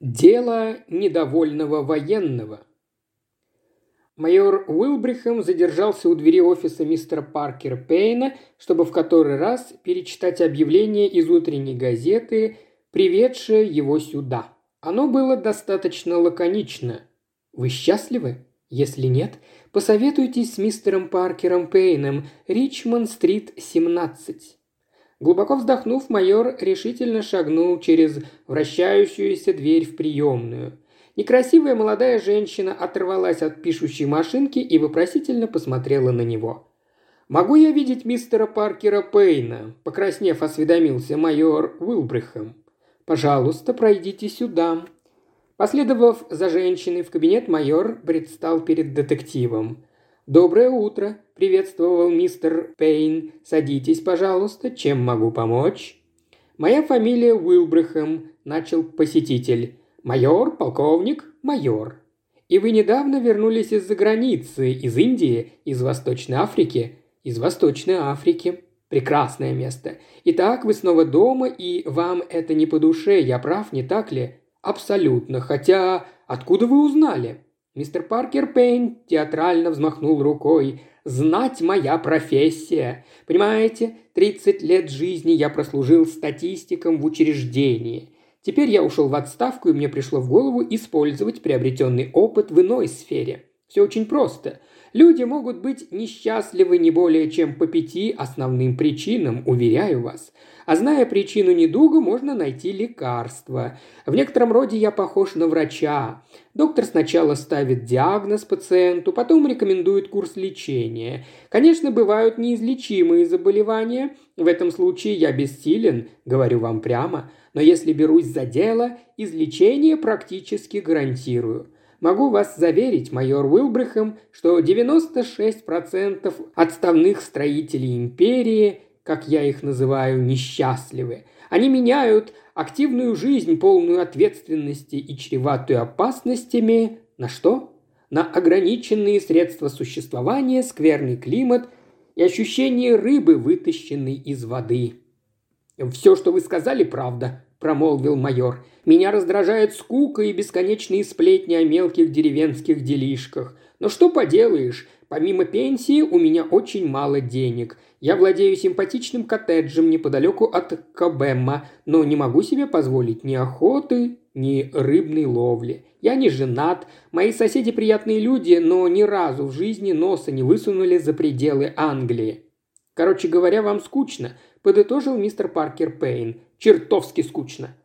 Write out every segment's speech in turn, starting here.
Дело недовольного военного. Майор Уилбрихам задержался у двери офиса мистера Паркера Пейна, чтобы в который раз перечитать объявление из утренней газеты, приведшее его сюда. Оно было достаточно лаконично. «Вы счастливы? Если нет, посоветуйтесь с мистером Паркером Пейном, Ричмонд-стрит, 17. Глубоко вздохнув, майор решительно шагнул через вращающуюся дверь в приемную. Некрасивая молодая женщина оторвалась от пишущей машинки и вопросительно посмотрела на него. «Могу я видеть мистера Паркера Пейна?» – покраснев, осведомился майор Уилбрихам. «Пожалуйста, пройдите сюда». Последовав за женщиной в кабинет, майор предстал перед детективом. «Доброе утро», – приветствовал мистер Пейн. «Садитесь, пожалуйста. Чем могу помочь?» «Моя фамилия Уилбрехем», – начал посетитель. «Майор, полковник, майор». «И вы недавно вернулись из-за границы, из Индии, из Восточной Африки?» «Из Восточной Африки», Прекрасное место. Итак, вы снова дома, и вам это не по душе, я прав, не так ли? Абсолютно. Хотя, откуда вы узнали? Мистер Паркер Пейн театрально взмахнул рукой. «Знать моя профессия. Понимаете, 30 лет жизни я прослужил статистиком в учреждении. Теперь я ушел в отставку, и мне пришло в голову использовать приобретенный опыт в иной сфере. Все очень просто. Люди могут быть несчастливы не более чем по пяти основным причинам, уверяю вас. А зная причину недуга, можно найти лекарство. В некотором роде я похож на врача. Доктор сначала ставит диагноз пациенту, потом рекомендует курс лечения. Конечно, бывают неизлечимые заболевания. В этом случае я бессилен, говорю вам прямо. Но если берусь за дело, излечение практически гарантирую. Могу вас заверить, майор Уилбрехем, что 96% отставных строителей империи как я их называю, несчастливы. Они меняют активную жизнь, полную ответственности и чреватую опасностями, на что? На ограниченные средства существования, скверный климат и ощущение рыбы, вытащенной из воды. «Все, что вы сказали, правда», – промолвил майор. «Меня раздражает скука и бесконечные сплетни о мелких деревенских делишках. Но что поделаешь, помимо пенсии у меня очень мало денег. Я владею симпатичным коттеджем неподалеку от Кабемма, но не могу себе позволить ни охоты, ни рыбной ловли. Я не женат, мои соседи приятные люди, но ни разу в жизни носа не высунули за пределы Англии. Короче говоря, вам скучно, подытожил мистер Паркер Пейн. Чертовски скучно.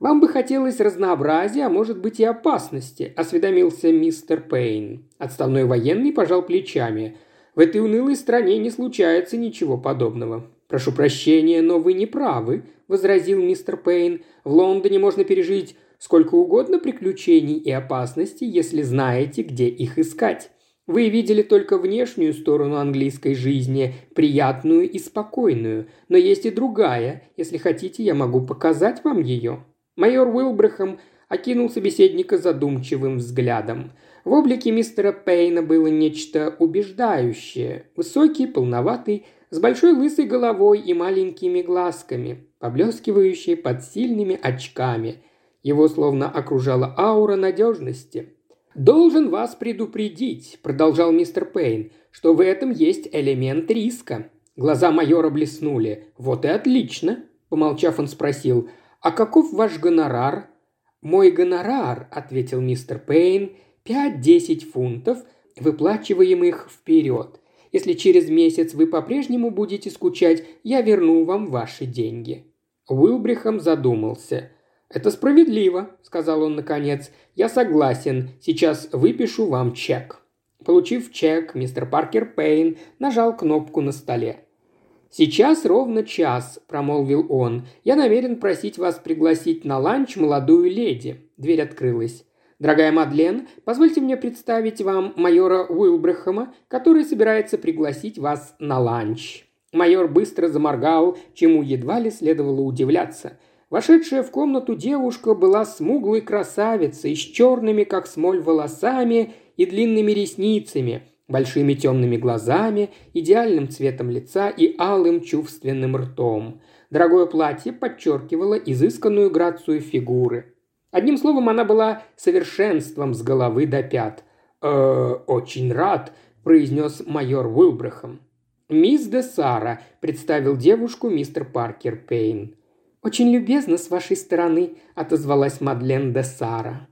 «Вам бы хотелось разнообразия, а может быть и опасности», – осведомился мистер Пейн. Отставной военный пожал плечами. В этой унылой стране не случается ничего подобного. Прошу прощения, но вы не правы, возразил мистер Пейн. В Лондоне можно пережить сколько угодно приключений и опасностей, если знаете, где их искать. Вы видели только внешнюю сторону английской жизни, приятную и спокойную, но есть и другая. Если хотите, я могу показать вам ее». Майор Уилбрехам окинул собеседника задумчивым взглядом. В облике мистера Пейна было нечто убеждающее. Высокий, полноватый, с большой лысой головой и маленькими глазками, поблескивающие под сильными очками. Его словно окружала аура надежности. «Должен вас предупредить», – продолжал мистер Пейн, – «что в этом есть элемент риска». Глаза майора блеснули. «Вот и отлично», – помолчав, он спросил, «А каков ваш гонорар?» «Мой гонорар», – ответил мистер Пейн, Пять-десять фунтов, выплачиваемых вперед. Если через месяц вы по-прежнему будете скучать, я верну вам ваши деньги». Уилбрихам задумался. «Это справедливо», – сказал он наконец. «Я согласен. Сейчас выпишу вам чек». Получив чек, мистер Паркер Пейн нажал кнопку на столе. «Сейчас ровно час», – промолвил он. «Я намерен просить вас пригласить на ланч молодую леди». Дверь открылась. Дорогая Мадлен, позвольте мне представить вам майора Уилбрехама, который собирается пригласить вас на ланч». Майор быстро заморгал, чему едва ли следовало удивляться. Вошедшая в комнату девушка была смуглой красавицей с черными, как смоль, волосами и длинными ресницами, большими темными глазами, идеальным цветом лица и алым чувственным ртом. Дорогое платье подчеркивало изысканную грацию фигуры – Одним словом, она была совершенством с головы до пят. «Э, «Очень рад», – произнес майор Уилбрахам. «Мисс де Сара», – представил девушку мистер Паркер Пейн. «Очень любезно с вашей стороны», – отозвалась Мадлен де Сара.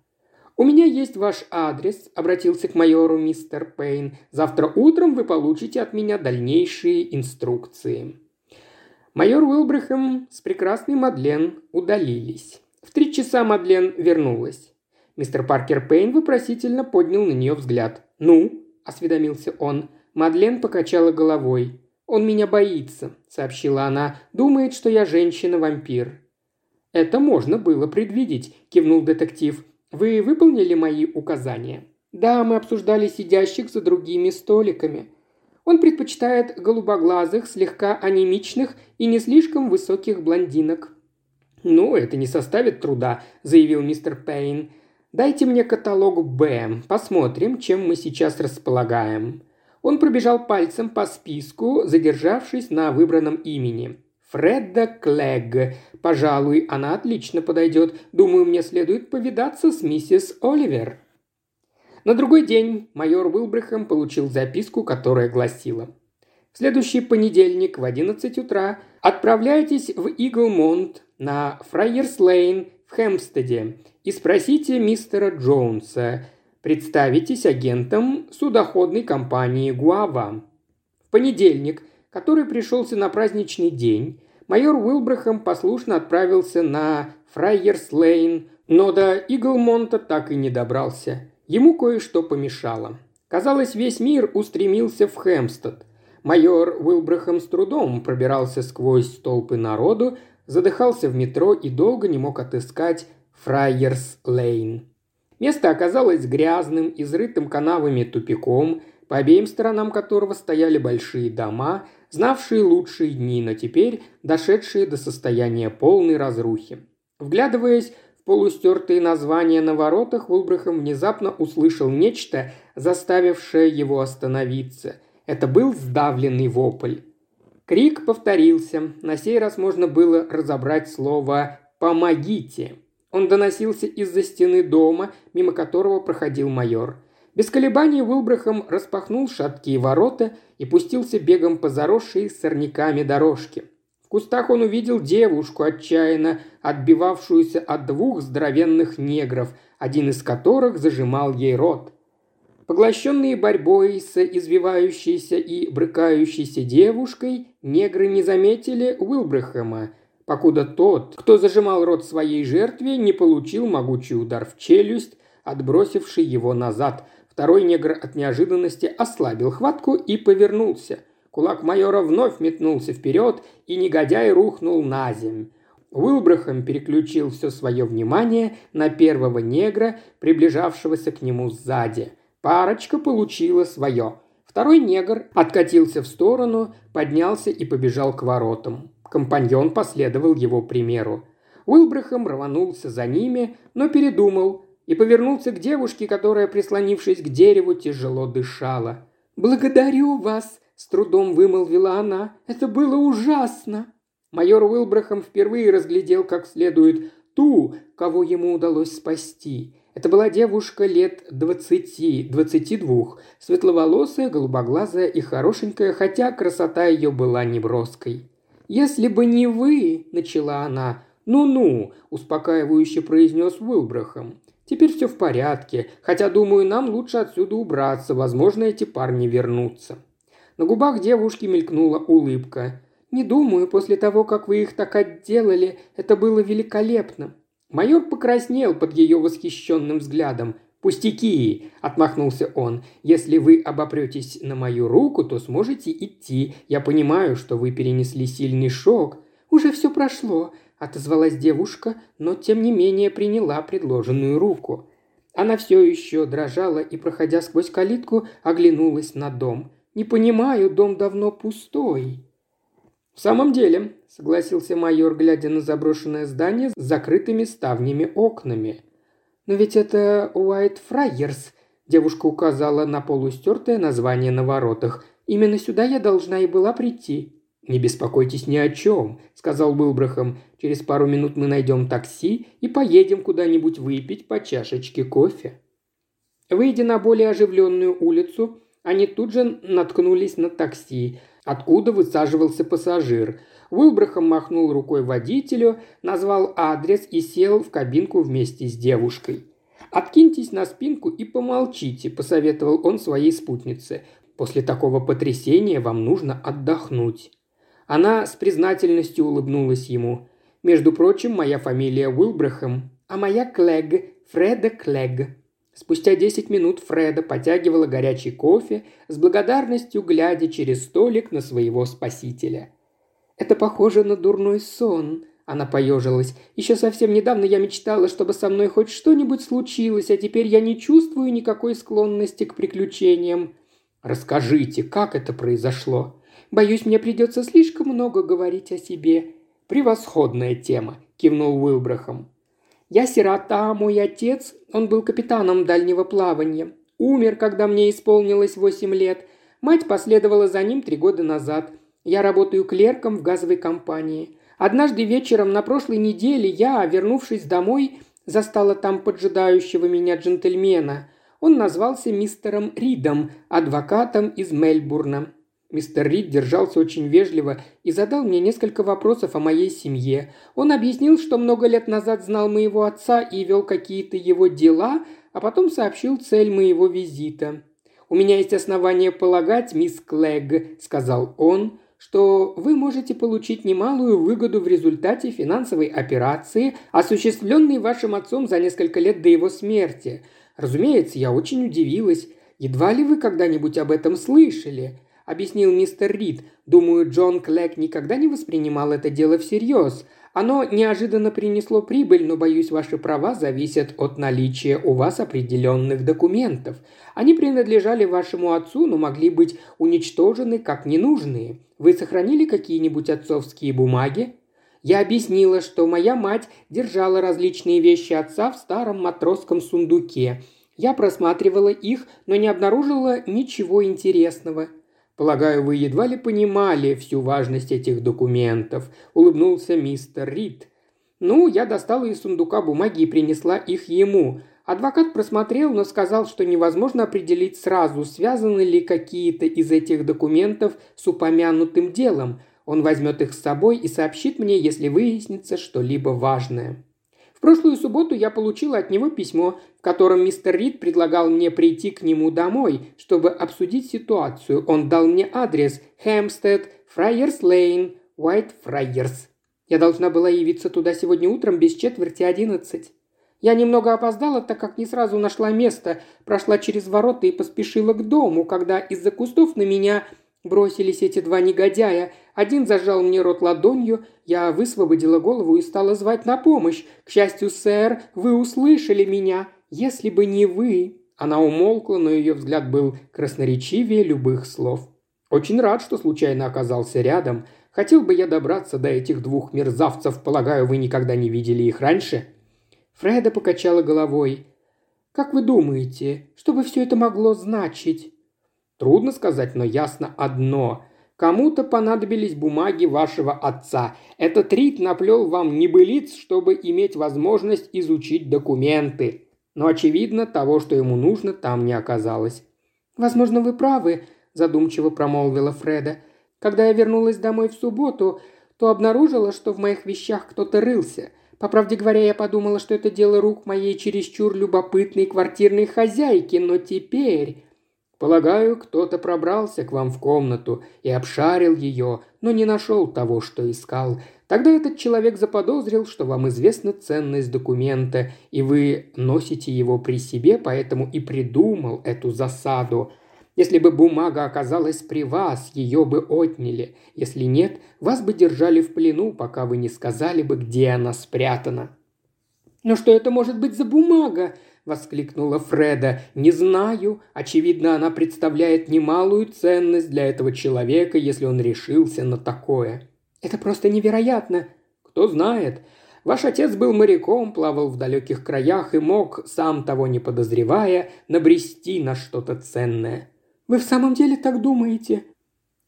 «У меня есть ваш адрес», – обратился к майору мистер Пейн. «Завтра утром вы получите от меня дальнейшие инструкции». Майор Уилбрехем с прекрасной Мадлен удалились. В три часа Мадлен вернулась. Мистер Паркер Пейн вопросительно поднял на нее взгляд. «Ну?» – осведомился он. Мадлен покачала головой. «Он меня боится», – сообщила она. «Думает, что я женщина-вампир». «Это можно было предвидеть», – кивнул детектив. Вы выполнили мои указания?» «Да, мы обсуждали сидящих за другими столиками. Он предпочитает голубоглазых, слегка анемичных и не слишком высоких блондинок». «Ну, это не составит труда», – заявил мистер Пейн. «Дайте мне каталог Б. Посмотрим, чем мы сейчас располагаем». Он пробежал пальцем по списку, задержавшись на выбранном имени. Фредда Клэгг. Пожалуй, она отлично подойдет. Думаю, мне следует повидаться с миссис Оливер». На другой день майор Уилбрехем получил записку, которая гласила «В следующий понедельник в 11 утра отправляйтесь в Иглмонт на Фрайерс-Лейн в Хэмстеде и спросите мистера Джонса. Представитесь агентом судоходной компании «Гуава». В понедельник, который пришелся на праздничный день, майор Уилбрахам послушно отправился на Фрайерс-Лейн, но до Иглмонта так и не добрался. Ему кое-что помешало. Казалось, весь мир устремился в Хэмстед. Майор Уилбрахам с трудом пробирался сквозь толпы народу, задыхался в метро и долго не мог отыскать Фрайерс-Лейн. Место оказалось грязным, изрытым канавами тупиком, по обеим сторонам которого стояли большие дома, знавшие лучшие дни, но теперь дошедшие до состояния полной разрухи. Вглядываясь в полустертые названия на воротах, Улбрахам внезапно услышал нечто, заставившее его остановиться. Это был сдавленный вопль. Крик повторился. На сей раз можно было разобрать слово «помогите». Он доносился из-за стены дома, мимо которого проходил майор – без колебаний Уилбрахам распахнул шаткие ворота и пустился бегом по заросшей сорняками дорожке. В кустах он увидел девушку, отчаянно отбивавшуюся от двух здоровенных негров, один из которых зажимал ей рот. Поглощенные борьбой с извивающейся и брыкающейся девушкой, негры не заметили Уилбрахама, покуда тот, кто зажимал рот своей жертве, не получил могучий удар в челюсть, отбросивший его назад, Второй негр от неожиданности ослабил хватку и повернулся. Кулак майора вновь метнулся вперед, и негодяй рухнул на земь. Уилбрахам переключил все свое внимание на первого негра, приближавшегося к нему сзади. Парочка получила свое. Второй негр откатился в сторону, поднялся и побежал к воротам. Компаньон последовал его примеру. Уилбрахам рванулся за ними, но передумал и повернулся к девушке, которая, прислонившись к дереву, тяжело дышала. «Благодарю вас!» – с трудом вымолвила она. «Это было ужасно!» Майор Уилбрахам впервые разглядел как следует ту, кого ему удалось спасти. Это была девушка лет двадцати, двадцати двух, светловолосая, голубоглазая и хорошенькая, хотя красота ее была неброской. «Если бы не вы», – начала она, «Ну-ну», – успокаивающе произнес Уилбрахам. Теперь все в порядке, хотя, думаю, нам лучше отсюда убраться, возможно, эти парни вернутся». На губах девушки мелькнула улыбка. «Не думаю, после того, как вы их так отделали, это было великолепно». Майор покраснел под ее восхищенным взглядом. «Пустяки!» – отмахнулся он. «Если вы обопретесь на мою руку, то сможете идти. Я понимаю, что вы перенесли сильный шок. Уже все прошло отозвалась девушка, но тем не менее приняла предложенную руку. Она все еще дрожала и, проходя сквозь калитку, оглянулась на дом. «Не понимаю, дом давно пустой». «В самом деле», — согласился майор, глядя на заброшенное здание с закрытыми ставнями окнами. «Но ведь это Уайт Фрайерс», — девушка указала на полустертое название на воротах. «Именно сюда я должна и была прийти». «Не беспокойтесь ни о чем», – сказал Уилбрахам. «Через пару минут мы найдем такси и поедем куда-нибудь выпить по чашечке кофе». Выйдя на более оживленную улицу, они тут же наткнулись на такси, откуда высаживался пассажир. Уилбрахам махнул рукой водителю, назвал адрес и сел в кабинку вместе с девушкой. «Откиньтесь на спинку и помолчите», – посоветовал он своей спутнице. «После такого потрясения вам нужно отдохнуть». Она с признательностью улыбнулась ему. «Между прочим, моя фамилия Уилбрахам, а моя Клэг, Фреда Клэг». Спустя десять минут Фреда потягивала горячий кофе, с благодарностью глядя через столик на своего спасителя. «Это похоже на дурной сон», – она поежилась. «Еще совсем недавно я мечтала, чтобы со мной хоть что-нибудь случилось, а теперь я не чувствую никакой склонности к приключениям». «Расскажите, как это произошло?» Боюсь, мне придется слишком много говорить о себе». «Превосходная тема», – кивнул Уилбрахам. «Я сирота, мой отец, он был капитаном дальнего плавания. Умер, когда мне исполнилось восемь лет. Мать последовала за ним три года назад. Я работаю клерком в газовой компании. Однажды вечером на прошлой неделе я, вернувшись домой, застала там поджидающего меня джентльмена. Он назвался мистером Ридом, адвокатом из Мельбурна. Мистер Рид держался очень вежливо и задал мне несколько вопросов о моей семье. Он объяснил, что много лет назад знал моего отца и вел какие-то его дела, а потом сообщил цель моего визита. «У меня есть основания полагать, мисс Клэгг», – сказал он, – что вы можете получить немалую выгоду в результате финансовой операции, осуществленной вашим отцом за несколько лет до его смерти. Разумеется, я очень удивилась. Едва ли вы когда-нибудь об этом слышали –– объяснил мистер Рид. «Думаю, Джон Клэк никогда не воспринимал это дело всерьез. Оно неожиданно принесло прибыль, но, боюсь, ваши права зависят от наличия у вас определенных документов. Они принадлежали вашему отцу, но могли быть уничтожены как ненужные. Вы сохранили какие-нибудь отцовские бумаги?» Я объяснила, что моя мать держала различные вещи отца в старом матросском сундуке. Я просматривала их, но не обнаружила ничего интересного. Полагаю, вы едва ли понимали всю важность этих документов», – улыбнулся мистер Рид. «Ну, я достала из сундука бумаги и принесла их ему. Адвокат просмотрел, но сказал, что невозможно определить сразу, связаны ли какие-то из этих документов с упомянутым делом. Он возьмет их с собой и сообщит мне, если выяснится что-либо важное» прошлую субботу я получила от него письмо, в котором мистер Рид предлагал мне прийти к нему домой, чтобы обсудить ситуацию. Он дал мне адрес Хэмстед, Фрайерс Лейн, Уайт Фрайерс. Я должна была явиться туда сегодня утром без четверти одиннадцать. Я немного опоздала, так как не сразу нашла место, прошла через ворота и поспешила к дому, когда из-за кустов на меня Бросились эти два негодяя. Один зажал мне рот ладонью, я высвободила голову и стала звать на помощь. К счастью, сэр, вы услышали меня. Если бы не вы...» Она умолкла, но ее взгляд был красноречивее любых слов. «Очень рад, что случайно оказался рядом. Хотел бы я добраться до этих двух мерзавцев. Полагаю, вы никогда не видели их раньше?» Фреда покачала головой. «Как вы думаете, что бы все это могло значить?» Трудно сказать, но ясно одно. Кому-то понадобились бумаги вашего отца. Этот Рид наплел вам небылиц, чтобы иметь возможность изучить документы. Но, очевидно, того, что ему нужно, там не оказалось. «Возможно, вы правы», – задумчиво промолвила Фреда. «Когда я вернулась домой в субботу, то обнаружила, что в моих вещах кто-то рылся. По правде говоря, я подумала, что это дело рук моей чересчур любопытной квартирной хозяйки, но теперь...» Полагаю, кто-то пробрался к вам в комнату и обшарил ее, но не нашел того, что искал. Тогда этот человек заподозрил, что вам известна ценность документа, и вы носите его при себе, поэтому и придумал эту засаду. Если бы бумага оказалась при вас, ее бы отняли. Если нет, вас бы держали в плену, пока вы не сказали бы, где она спрятана». «Но что это может быть за бумага?» – воскликнула Фреда. «Не знаю. Очевидно, она представляет немалую ценность для этого человека, если он решился на такое». «Это просто невероятно!» «Кто знает. Ваш отец был моряком, плавал в далеких краях и мог, сам того не подозревая, набрести на что-то ценное». «Вы в самом деле так думаете?»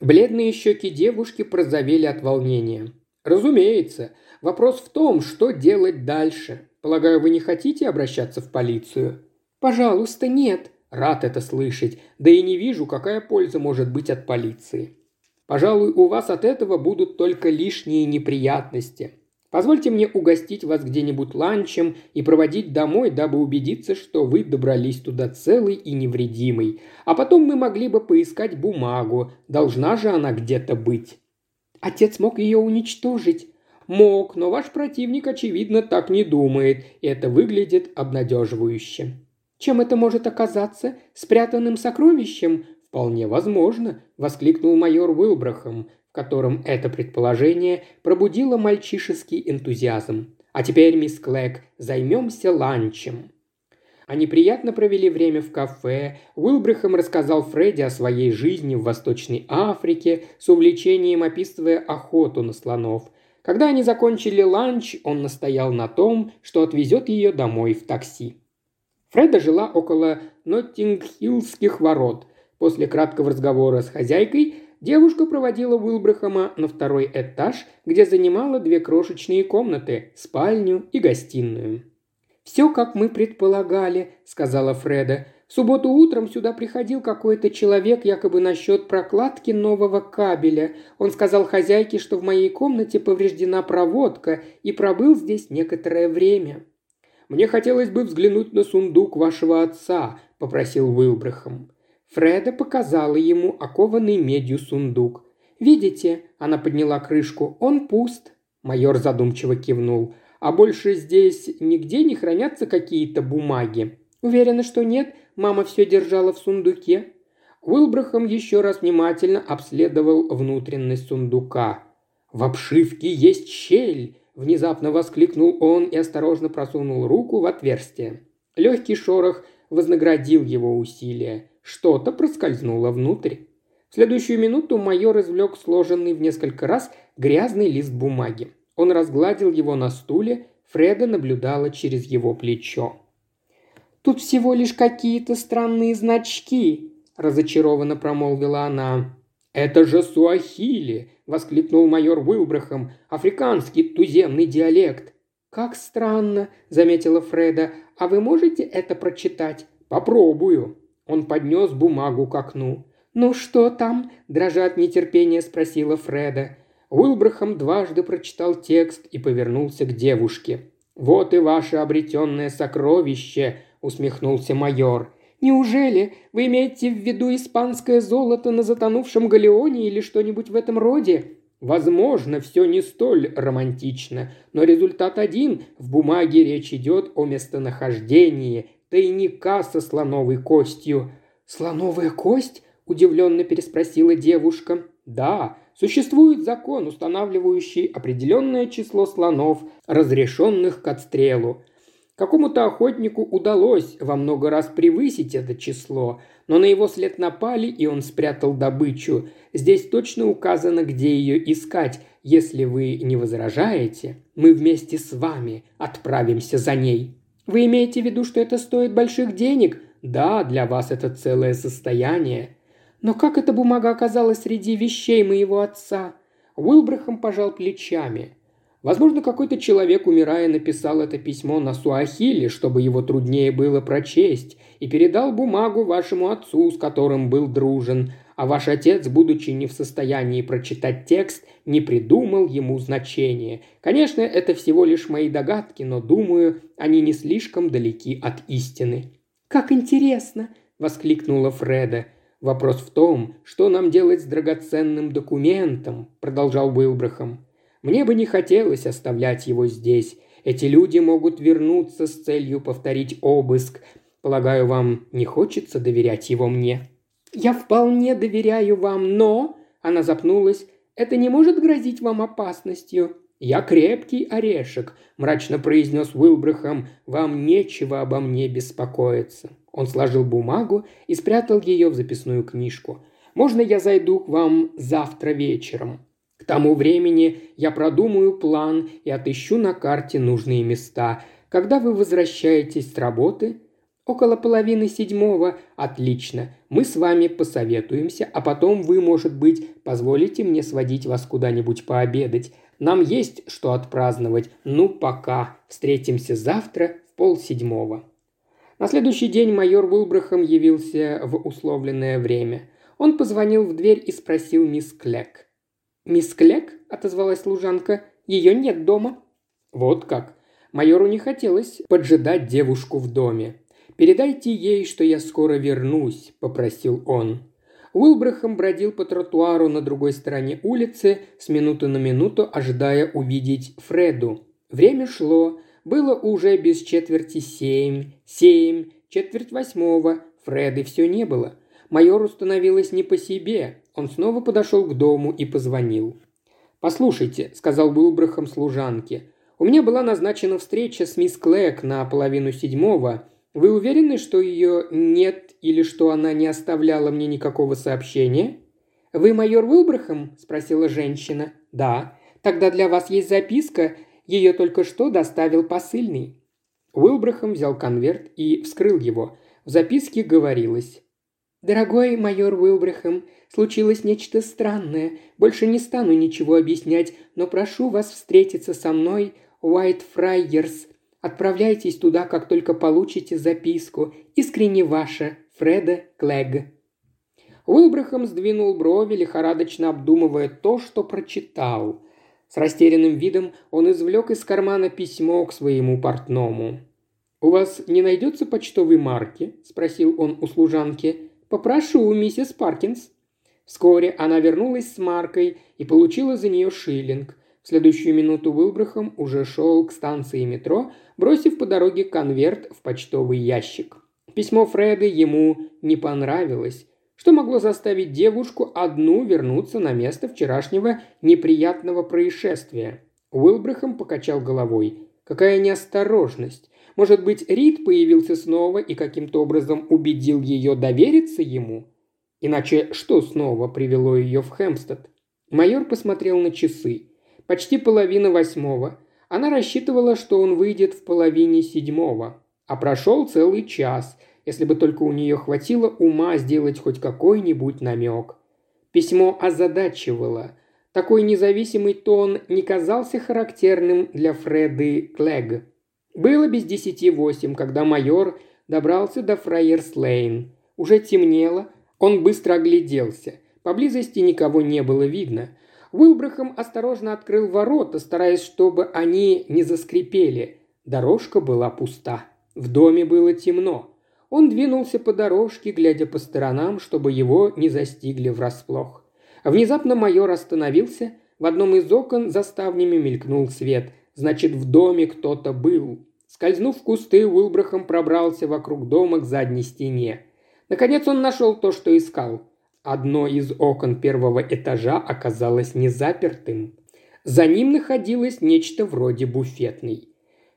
Бледные щеки девушки прозовели от волнения. «Разумеется. Вопрос в том, что делать дальше. Полагаю, вы не хотите обращаться в полицию?» «Пожалуйста, нет», Рад это слышать, да и не вижу, какая польза может быть от полиции. Пожалуй, у вас от этого будут только лишние неприятности. Позвольте мне угостить вас где-нибудь ланчем и проводить домой, дабы убедиться, что вы добрались туда целый и невредимый. А потом мы могли бы поискать бумагу. Должна же она где-то быть. Отец мог ее уничтожить. Мог, но ваш противник, очевидно, так не думает, и это выглядит обнадеживающе. Чем это может оказаться? Спрятанным сокровищем? Вполне возможно, воскликнул майор Уилбрахам, котором это предположение пробудило мальчишеский энтузиазм. А теперь, мисс Клэк, займемся ланчем. Они приятно провели время в кафе. Уилбрахам рассказал Фредди о своей жизни в Восточной Африке, с увлечением описывая охоту на слонов. Когда они закончили ланч, он настоял на том, что отвезет ее домой в такси. Фреда жила около Ноттингхиллских ворот. После краткого разговора с хозяйкой девушка проводила Уилбрахама на второй этаж, где занимала две крошечные комнаты – спальню и гостиную. «Все, как мы предполагали», – сказала Фреда. «В субботу утром сюда приходил какой-то человек якобы насчет прокладки нового кабеля. Он сказал хозяйке, что в моей комнате повреждена проводка и пробыл здесь некоторое время. Мне хотелось бы взглянуть на сундук вашего отца», – попросил Уилбрахам. Фреда показала ему окованный медью сундук. «Видите?» – она подняла крышку. «Он пуст». Майор задумчиво кивнул. «А больше здесь нигде не хранятся какие-то бумаги?» «Уверена, что нет. Мама все держала в сундуке». Уилбрахам еще раз внимательно обследовал внутренность сундука. «В обшивке есть щель!» Внезапно воскликнул он и осторожно просунул руку в отверстие. Легкий шорох вознаградил его усилия. Что-то проскользнуло внутрь. В следующую минуту майор извлек сложенный в несколько раз грязный лист бумаги. Он разгладил его на стуле, Фреда наблюдала через его плечо. «Тут всего лишь какие-то странные значки», – разочарованно промолвила она. «Это же суахили!» – воскликнул майор Уилбрахам. «Африканский туземный диалект». «Как странно», – заметила Фреда. «А вы можете это прочитать?» «Попробую». Он поднес бумагу к окну. «Ну что там?» – дрожа от нетерпения спросила Фреда. Уилбрахам дважды прочитал текст и повернулся к девушке. «Вот и ваше обретенное сокровище», – усмехнулся майор. Неужели вы имеете в виду испанское золото на затонувшем галеоне или что-нибудь в этом роде? Возможно, все не столь романтично, но результат один. В бумаге речь идет о местонахождении тайника со слоновой костью. «Слоновая кость?» – удивленно переспросила девушка. «Да, существует закон, устанавливающий определенное число слонов, разрешенных к отстрелу. Какому-то охотнику удалось во много раз превысить это число, но на его след напали, и он спрятал добычу. Здесь точно указано, где ее искать. Если вы не возражаете, мы вместе с вами отправимся за ней. Вы имеете в виду, что это стоит больших денег? Да, для вас это целое состояние. Но как эта бумага оказалась среди вещей моего отца? Уилбрахам пожал плечами. Возможно, какой-то человек, умирая, написал это письмо на суахиле, чтобы его труднее было прочесть, и передал бумагу вашему отцу, с которым был дружен, а ваш отец, будучи не в состоянии прочитать текст, не придумал ему значения. Конечно, это всего лишь мои догадки, но, думаю, они не слишком далеки от истины». «Как интересно!» – воскликнула Фреда. «Вопрос в том, что нам делать с драгоценным документом», – продолжал Уилбрахам. Мне бы не хотелось оставлять его здесь. Эти люди могут вернуться с целью повторить обыск. Полагаю, вам не хочется доверять его мне?» «Я вполне доверяю вам, но...» Она запнулась. «Это не может грозить вам опасностью?» «Я крепкий орешек», – мрачно произнес Уилбрахам. «Вам нечего обо мне беспокоиться». Он сложил бумагу и спрятал ее в записную книжку. «Можно я зайду к вам завтра вечером?» К тому времени я продумаю план и отыщу на карте нужные места. Когда вы возвращаетесь с работы, Около половины седьмого. Отлично. Мы с вами посоветуемся, а потом вы, может быть, позволите мне сводить вас куда-нибудь пообедать. Нам есть что отпраздновать. Ну, пока. Встретимся завтра в полседьмого. На следующий день майор Уилбрахам явился в условленное время. Он позвонил в дверь и спросил мисс Клек. «Мисс Клек?» – отозвалась служанка. «Ее нет дома». «Вот как». Майору не хотелось поджидать девушку в доме. «Передайте ей, что я скоро вернусь», – попросил он. Уилбрахам бродил по тротуару на другой стороне улицы, с минуты на минуту ожидая увидеть Фреду. Время шло, было уже без четверти семь, семь, четверть восьмого, Фреды все не было. Майору становилось не по себе. Он снова подошел к дому и позвонил. «Послушайте», – сказал Уилбрахам служанке, – «у меня была назначена встреча с мисс Клэк на половину седьмого. Вы уверены, что ее нет или что она не оставляла мне никакого сообщения?» «Вы майор Уилбрахам?» – спросила женщина. «Да. Тогда для вас есть записка. Ее только что доставил посыльный». Уилбрахам взял конверт и вскрыл его. В записке говорилось «Дорогой майор Уилбрахам, случилось нечто странное. Больше не стану ничего объяснять, но прошу вас встретиться со мной, Уайт Фрайерс, Отправляйтесь туда, как только получите записку. Искренне ваша, Фреда Клэг». Уилбрахам сдвинул брови, лихорадочно обдумывая то, что прочитал. С растерянным видом он извлек из кармана письмо к своему портному. «У вас не найдется почтовой марки?» – спросил он у служанки. «Попрошу, миссис Паркинс». Вскоре она вернулась с маркой и получила за нее шиллинг. В следующую минуту Уилбрахам уже шел к станции метро, бросив по дороге конверт в почтовый ящик. Письмо Фреды ему не понравилось. Что могло заставить девушку одну вернуться на место вчерашнего неприятного происшествия? Уилбрахам покачал головой. Какая неосторожность. Может быть, Рид появился снова и каким-то образом убедил ее довериться ему? Иначе что снова привело ее в Хэмстед? Майор посмотрел на часы. Почти половина восьмого. Она рассчитывала, что он выйдет в половине седьмого. А прошел целый час, если бы только у нее хватило ума сделать хоть какой-нибудь намек. Письмо озадачивало. Такой независимый тон не казался характерным для Фреды Клэг. Было без десяти восемь, когда майор добрался до Фрайерс-Лейн. Уже темнело, он быстро огляделся. Поблизости никого не было видно – Уилбрахам осторожно открыл ворота, стараясь, чтобы они не заскрипели. Дорожка была пуста. В доме было темно. Он двинулся по дорожке, глядя по сторонам, чтобы его не застигли врасплох. Внезапно майор остановился. В одном из окон за ставнями мелькнул свет. Значит, в доме кто-то был. Скользнув в кусты, Уилбрахам пробрался вокруг дома к задней стене. Наконец он нашел то, что искал. Одно из окон первого этажа оказалось незапертым. За ним находилось нечто вроде буфетной.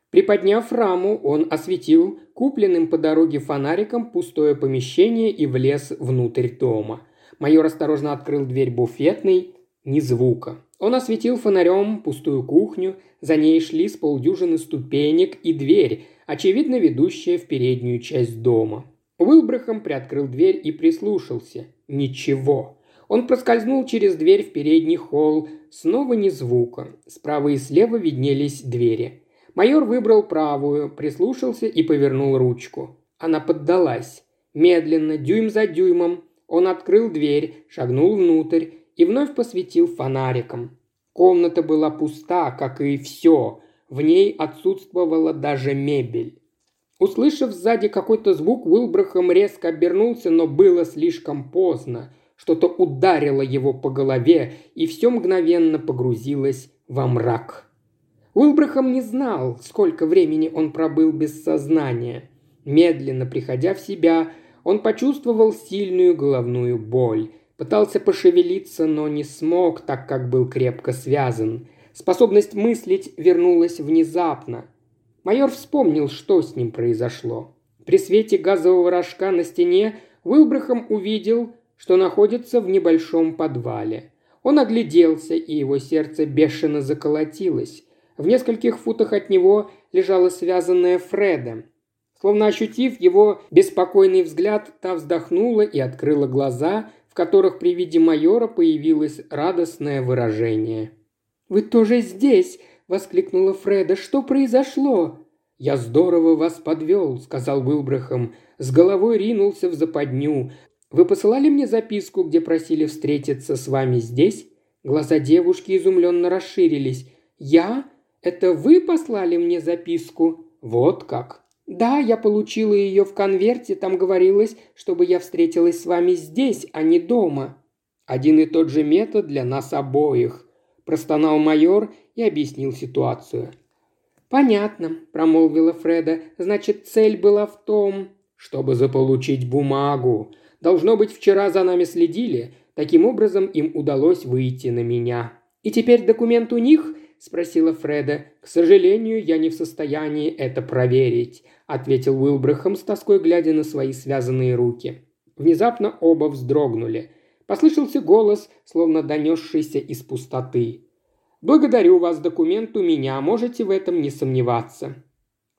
Приподняв раму, он осветил купленным по дороге фонариком пустое помещение и влез внутрь дома. Майор осторожно открыл дверь буфетной. Ни звука. Он осветил фонарем пустую кухню, за ней шли с полдюжины ступенек и дверь, очевидно ведущая в переднюю часть дома. Уилбрахам приоткрыл дверь и прислушался. Ничего. Он проскользнул через дверь в передний холл. Снова ни звука. Справа и слева виднелись двери. Майор выбрал правую, прислушался и повернул ручку. Она поддалась. Медленно, дюйм за дюймом, он открыл дверь, шагнул внутрь и вновь посветил фонариком. Комната была пуста, как и все. В ней отсутствовала даже мебель. Услышав сзади какой-то звук, Уилбрахам резко обернулся, но было слишком поздно. Что-то ударило его по голове, и все мгновенно погрузилось во мрак. Уилбрахам не знал, сколько времени он пробыл без сознания. Медленно приходя в себя, он почувствовал сильную головную боль. Пытался пошевелиться, но не смог, так как был крепко связан. Способность мыслить вернулась внезапно – Майор вспомнил, что с ним произошло. При свете газового рожка на стене Уилбрахам увидел, что находится в небольшом подвале. Он огляделся, и его сердце бешено заколотилось. В нескольких футах от него лежала связанная Фреда. Словно ощутив его беспокойный взгляд, та вздохнула и открыла глаза, в которых при виде майора появилось радостное выражение. «Вы тоже здесь!» – воскликнула Фреда. «Что произошло?» «Я здорово вас подвел», – сказал Уилбрахам. С головой ринулся в западню. «Вы посылали мне записку, где просили встретиться с вами здесь?» Глаза девушки изумленно расширились. «Я? Это вы послали мне записку?» «Вот как!» «Да, я получила ее в конверте, там говорилось, чтобы я встретилась с вами здесь, а не дома». «Один и тот же метод для нас обоих», – простонал майор и объяснил ситуацию. «Понятно», – промолвила Фреда. «Значит, цель была в том...» «Чтобы заполучить бумагу. Должно быть, вчера за нами следили. Таким образом, им удалось выйти на меня. И теперь документ у них?» – спросила Фреда. «К сожалению, я не в состоянии это проверить ответил Уилбрахам с тоской, глядя на свои связанные руки. Внезапно оба вздрогнули. Послышался голос, словно донесшийся из пустоты. «Благодарю вас, документ у меня, можете в этом не сомневаться».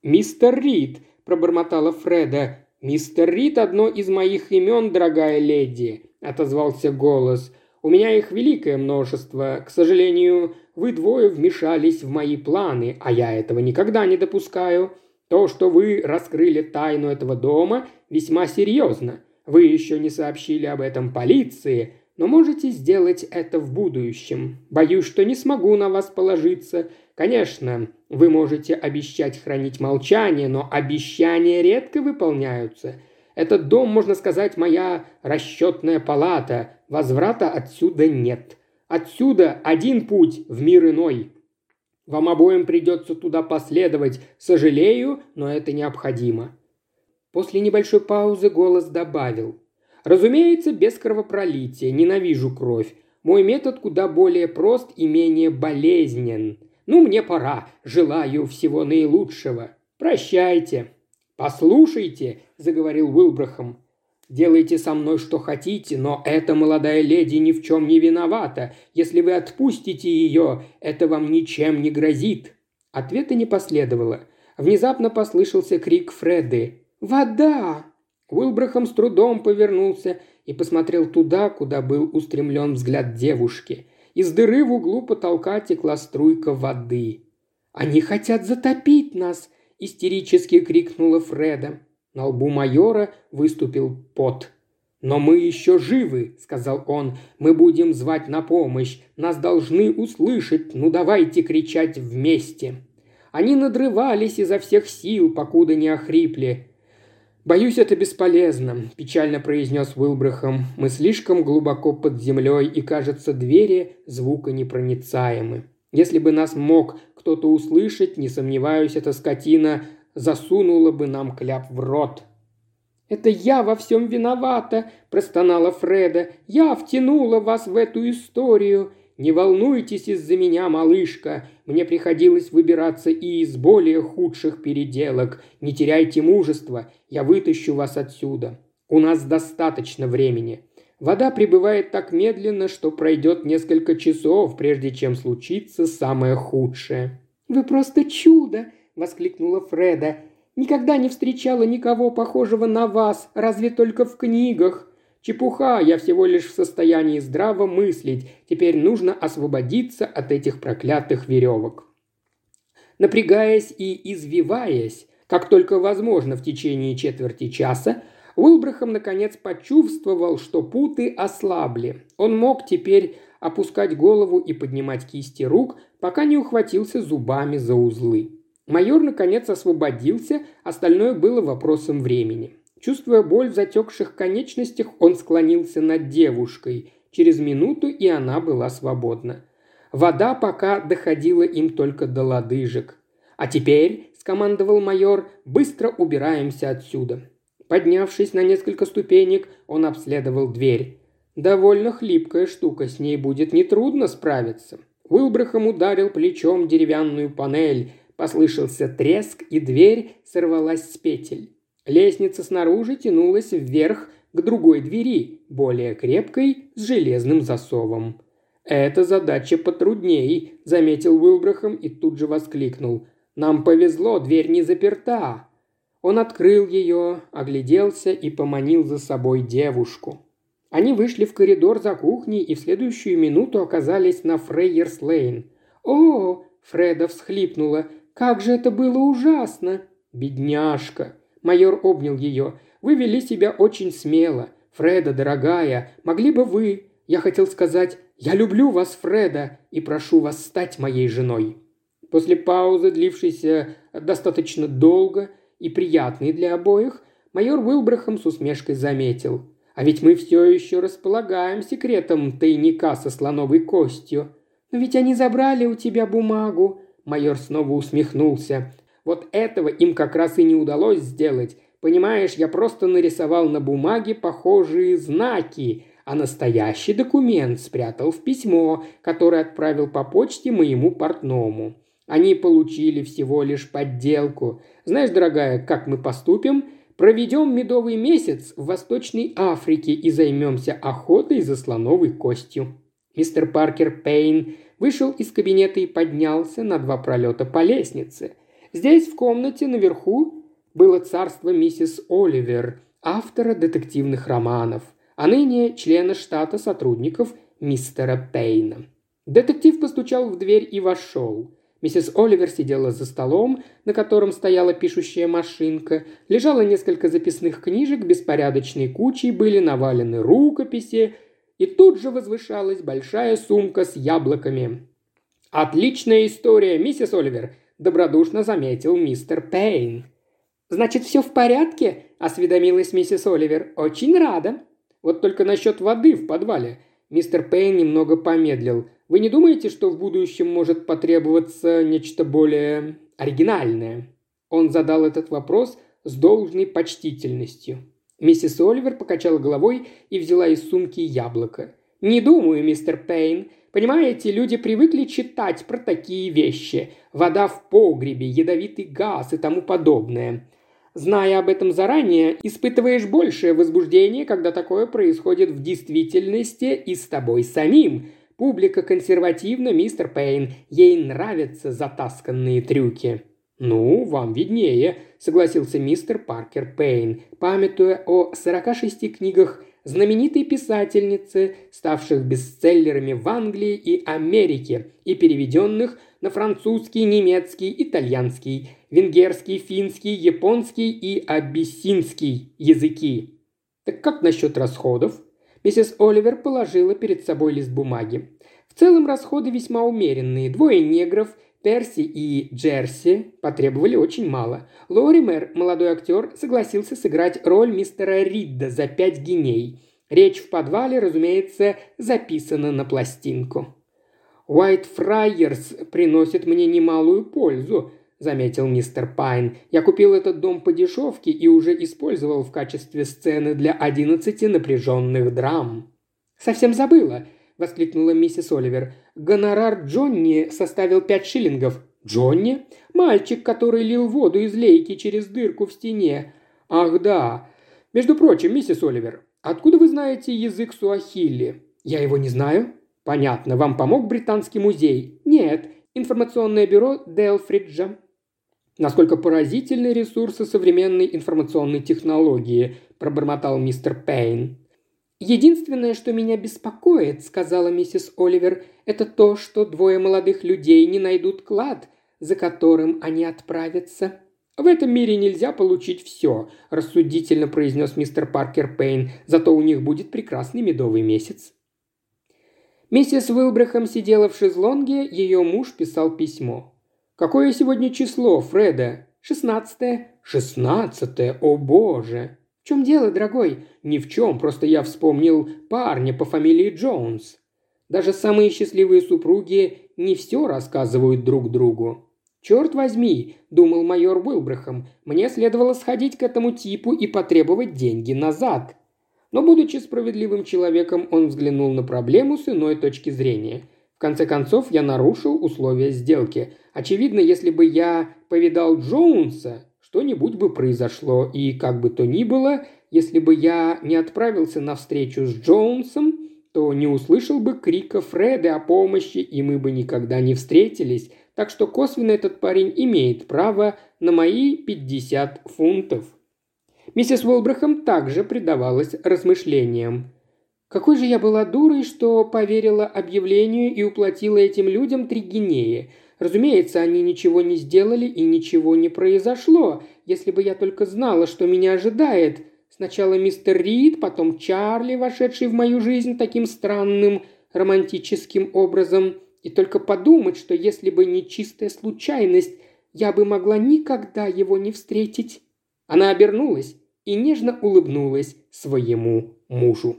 «Мистер Рид», – пробормотала Фреда. «Мистер Рид – одно из моих имен, дорогая леди», – отозвался голос. «У меня их великое множество. К сожалению, вы двое вмешались в мои планы, а я этого никогда не допускаю. То, что вы раскрыли тайну этого дома, весьма серьезно. Вы еще не сообщили об этом полиции, но можете сделать это в будущем. Боюсь, что не смогу на вас положиться. Конечно, вы можете обещать хранить молчание, но обещания редко выполняются. Этот дом, можно сказать, моя расчетная палата. Возврата отсюда нет. Отсюда один путь в мир иной. Вам обоим придется туда последовать. Сожалею, но это необходимо». После небольшой паузы голос добавил. «Разумеется, без кровопролития. Ненавижу кровь. Мой метод куда более прост и менее болезнен. Ну, мне пора. Желаю всего наилучшего. Прощайте». «Послушайте», — заговорил Уилбрахам, Делайте со мной что хотите, но эта молодая леди ни в чем не виновата. Если вы отпустите ее, это вам ничем не грозит». Ответа не последовало. Внезапно послышался крик Фреды. «Вода!» Уилбрахам с трудом повернулся и посмотрел туда, куда был устремлен взгляд девушки. Из дыры в углу потолка текла струйка воды. «Они хотят затопить нас!» – истерически крикнула Фреда. На лбу майора выступил пот. «Но мы еще живы», — сказал он. «Мы будем звать на помощь. Нас должны услышать. Ну давайте кричать вместе». Они надрывались изо всех сил, покуда не охрипли. «Боюсь, это бесполезно», – печально произнес Уилбрахам. «Мы слишком глубоко под землей, и, кажется, двери звуконепроницаемы. Если бы нас мог кто-то услышать, не сомневаюсь, эта скотина засунула бы нам кляп в рот». «Это я во всем виновата», – простонала Фреда. «Я втянула вас в эту историю. Не волнуйтесь из-за меня, малышка. Мне приходилось выбираться и из более худших переделок. Не теряйте мужества. Я вытащу вас отсюда. У нас достаточно времени. Вода прибывает так медленно, что пройдет несколько часов, прежде чем случится самое худшее». «Вы просто чудо!» воскликнула Фреда. «Никогда не встречала никого похожего на вас, разве только в книгах. Чепуха, я всего лишь в состоянии здраво мыслить. Теперь нужно освободиться от этих проклятых веревок». Напрягаясь и извиваясь, как только возможно в течение четверти часа, Уилбрахам наконец почувствовал, что путы ослабли. Он мог теперь опускать голову и поднимать кисти рук, пока не ухватился зубами за узлы. Майор, наконец, освободился, остальное было вопросом времени. Чувствуя боль в затекших конечностях, он склонился над девушкой. Через минуту и она была свободна. Вода пока доходила им только до лодыжек. «А теперь», – скомандовал майор, – «быстро убираемся отсюда». Поднявшись на несколько ступенек, он обследовал дверь. Довольно хлипкая штука, с ней будет нетрудно справиться. Уилбрахам ударил плечом деревянную панель. Послышался треск, и дверь сорвалась с петель. Лестница снаружи тянулась вверх к другой двери, более крепкой, с железным засовом. «Это задача потрудней», – заметил Уилбрахам и тут же воскликнул. «Нам повезло, дверь не заперта». Он открыл ее, огляделся и поманил за собой девушку. Они вышли в коридор за кухней и в следующую минуту оказались на Фрейерс-Лейн. «О!» – Фреда всхлипнула. «Как же это было ужасно!» «Бедняжка!» Майор обнял ее. «Вы вели себя очень смело. Фреда, дорогая, могли бы вы...» Я хотел сказать «Я люблю вас, Фреда, и прошу вас стать моей женой». После паузы, длившейся достаточно долго и приятной для обоих, майор Уилбрахам с усмешкой заметил. «А ведь мы все еще располагаем секретом тайника со слоновой костью. Но ведь они забрали у тебя бумагу». Майор снова усмехнулся. «Вот этого им как раз и не удалось сделать. Понимаешь, я просто нарисовал на бумаге похожие знаки, а настоящий документ спрятал в письмо, которое отправил по почте моему портному. Они получили всего лишь подделку. Знаешь, дорогая, как мы поступим? Проведем медовый месяц в Восточной Африке и займемся охотой за слоновой костью. Мистер Паркер Пейн вышел из кабинета и поднялся на два пролета по лестнице. Здесь, в комнате наверху, было царство миссис Оливер, автора детективных романов, а ныне члена штата сотрудников мистера Пейна. Детектив постучал в дверь и вошел. Миссис Оливер сидела за столом, на котором стояла пишущая машинка, лежало несколько записных книжек, беспорядочной кучей были навалены рукописи, и тут же возвышалась большая сумка с яблоками. «Отличная история, миссис Оливер», – добродушно заметил мистер Пейн. «Значит, все в порядке?» – осведомилась миссис Оливер. «Очень рада». «Вот только насчет воды в подвале». Мистер Пейн немного помедлил – вы не думаете, что в будущем может потребоваться нечто более оригинальное?» Он задал этот вопрос с должной почтительностью. Миссис Оливер покачала головой и взяла из сумки яблоко. «Не думаю, мистер Пейн. Понимаете, люди привыкли читать про такие вещи. Вода в погребе, ядовитый газ и тому подобное. Зная об этом заранее, испытываешь большее возбуждение, когда такое происходит в действительности и с тобой самим, Публика консервативна, мистер Пейн. Ей нравятся затасканные трюки». «Ну, вам виднее», – согласился мистер Паркер Пейн, памятуя о 46 книгах знаменитой писательницы, ставших бестселлерами в Англии и Америке и переведенных на французский, немецкий, итальянский, венгерский, финский, японский и абиссинский языки. Так как насчет расходов? Миссис Оливер положила перед собой лист бумаги. В целом расходы весьма умеренные. Двое негров, Перси и Джерси, потребовали очень мало. Лоример, молодой актер, согласился сыграть роль мистера Ридда за пять гиней. Речь в подвале, разумеется, записана на пластинку. «Уайт Фрайерс приносит мне немалую пользу», – заметил мистер Пайн. «Я купил этот дом по дешевке и уже использовал в качестве сцены для одиннадцати напряженных драм». «Совсем забыла», – воскликнула миссис Оливер. «Гонорар Джонни составил пять шиллингов». «Джонни? Мальчик, который лил воду из лейки через дырку в стене». «Ах да. Между прочим, миссис Оливер, откуда вы знаете язык суахилли?» «Я его не знаю». «Понятно. Вам помог британский музей?» «Нет. Информационное бюро Делфриджа». Насколько поразительны ресурсы современной информационной технологии, пробормотал мистер Пейн. «Единственное, что меня беспокоит», — сказала миссис Оливер, — «это то, что двое молодых людей не найдут клад, за которым они отправятся». «В этом мире нельзя получить все», – рассудительно произнес мистер Паркер Пейн, «зато у них будет прекрасный медовый месяц». Миссис Уилбрехам сидела в шезлонге, ее муж писал письмо. «Какое сегодня число, Фреда?» «Шестнадцатое». «Шестнадцатое? О боже!» «В чем дело, дорогой?» «Ни в чем, просто я вспомнил парня по фамилии Джонс». Даже самые счастливые супруги не все рассказывают друг другу. «Черт возьми», – думал майор Уилбрахам, – «мне следовало сходить к этому типу и потребовать деньги назад». Но, будучи справедливым человеком, он взглянул на проблему с иной точки зрения – в конце концов, я нарушил условия сделки. Очевидно, если бы я повидал Джоунса, что-нибудь бы произошло, и как бы то ни было, если бы я не отправился на встречу с Джоунсом, то не услышал бы крика Фреда о помощи, и мы бы никогда не встретились, так что косвенно этот парень имеет право на мои 50 фунтов. Миссис Уолбрахам также предавалась размышлениям. Какой же я была дурой, что поверила объявлению и уплатила этим людям три гинеи. Разумеется, они ничего не сделали и ничего не произошло, если бы я только знала, что меня ожидает. Сначала мистер Рид, потом Чарли, вошедший в мою жизнь таким странным романтическим образом. И только подумать, что если бы не чистая случайность, я бы могла никогда его не встретить. Она обернулась и нежно улыбнулась своему мужу.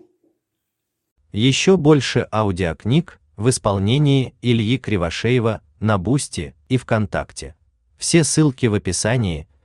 Еще больше аудиокниг в исполнении Ильи Кривошеева на Boosty и ВКонтакте. Все ссылки в описании –